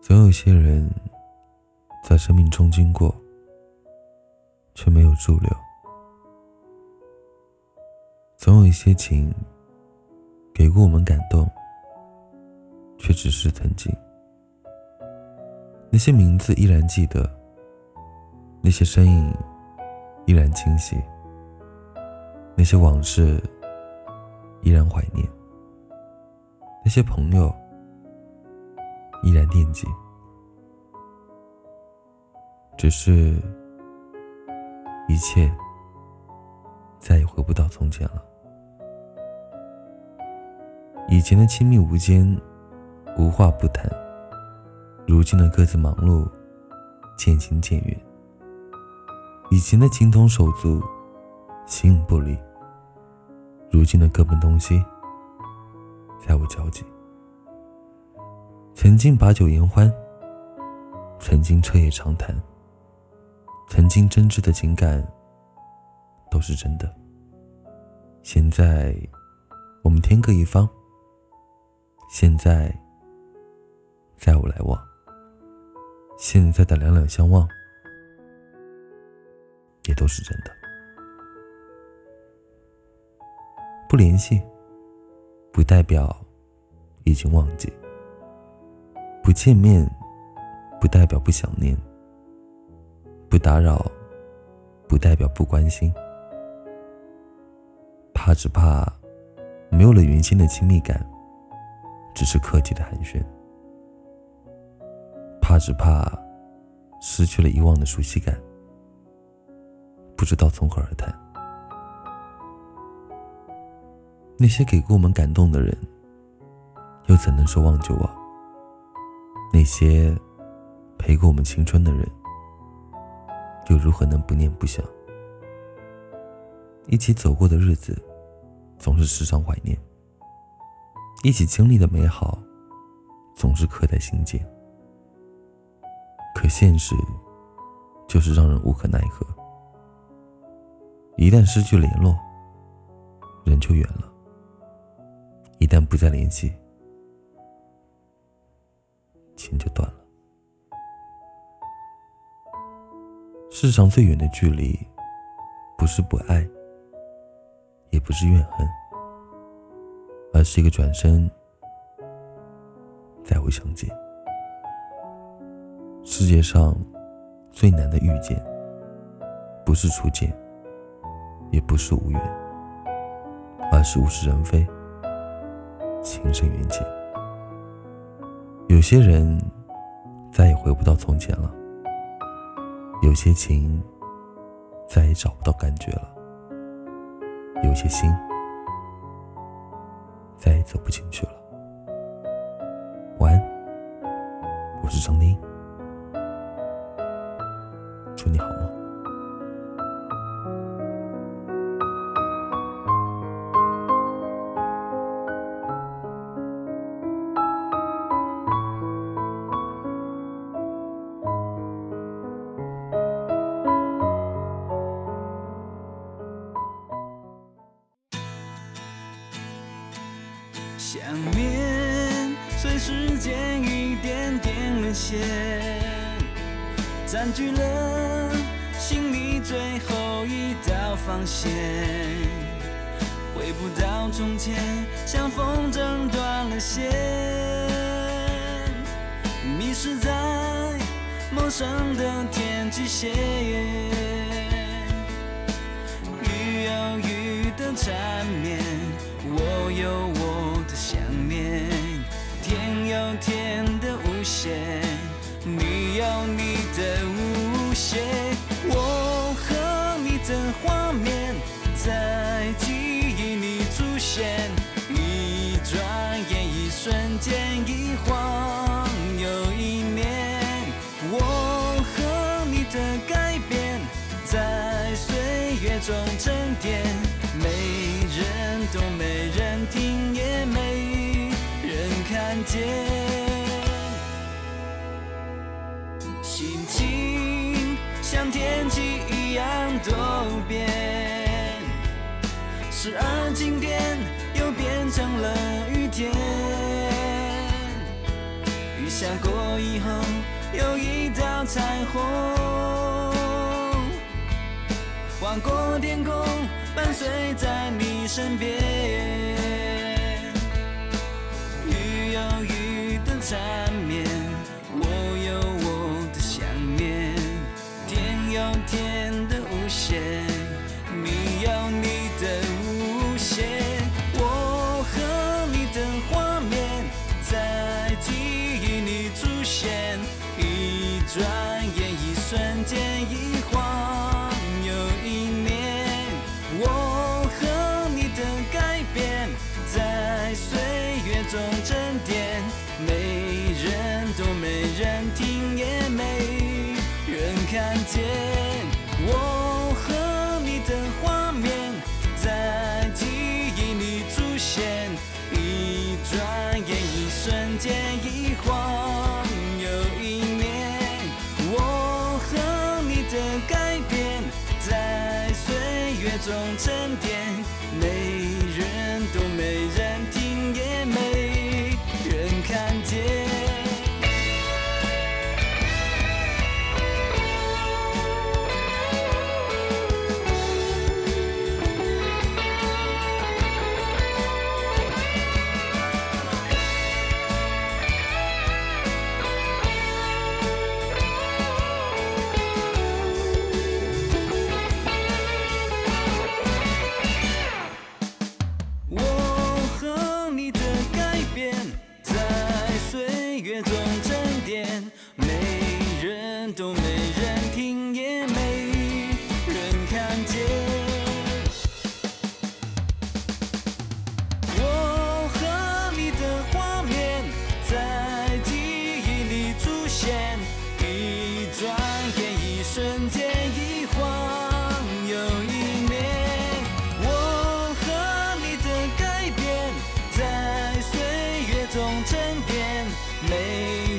总有些人在生命中经过，却没有驻留；总有一些情给过我们感动，却只是曾经。那些名字依然记得，那些身影依然清晰，那些往事依然怀念，那些朋友。依然惦记，只是，一切再也回不到从前了。以前的亲密无间，无话不谈；如今的各自忙碌，渐行渐远。以前的情同手足，形影不离；如今的各奔东西，再无交集。曾经把酒言欢，曾经彻夜长谈，曾经真挚的情感都是真的。现在我们天各一方，现在再无来往，现在的两两相望也都是真的。不联系，不代表已经忘记。不见面，不代表不想念；不打扰，不代表不关心。怕只怕没有了原先的亲密感，只是客气的寒暄。怕只怕失去了以往的熟悉感，不知道从何而谈。那些给过我们感动的人，又怎能说忘就忘？那些陪过我们青春的人，又如何能不念不想？一起走过的日子，总是时常怀念；一起经历的美好，总是刻在心间。可现实，就是让人无可奈何。一旦失去联络，人就远了；一旦不再联系，世上最远的距离，不是不爱，也不是怨恨，而是一个转身，再会相见。世界上最难的遇见，不是初见，也不是无缘，而是物是人非，情深缘浅。有些人再也回不到从前了，有些情再也找不到感觉了，有些心再也走不进去了。晚安，我是张丁，祝你好梦。想念随时间一点点沦陷，占据了心里最后一道防线。回不到从前，像风筝断了线，迷失在陌生的天际线。雨有雨的缠间，一晃又一年。我和你的改变在岁月中沉淀，没人懂，没人听，也没人看见。心情像天气一样多变，时而晴天，又变成了雨天。想过以后有一道彩虹，划过天空，伴随在你身边。雨有雨的彩虹。我和你的画面在记忆里出现，一转眼，一瞬间，一晃又一年。我和你的改变在岁月中沉淀，没人都没。总成篇泪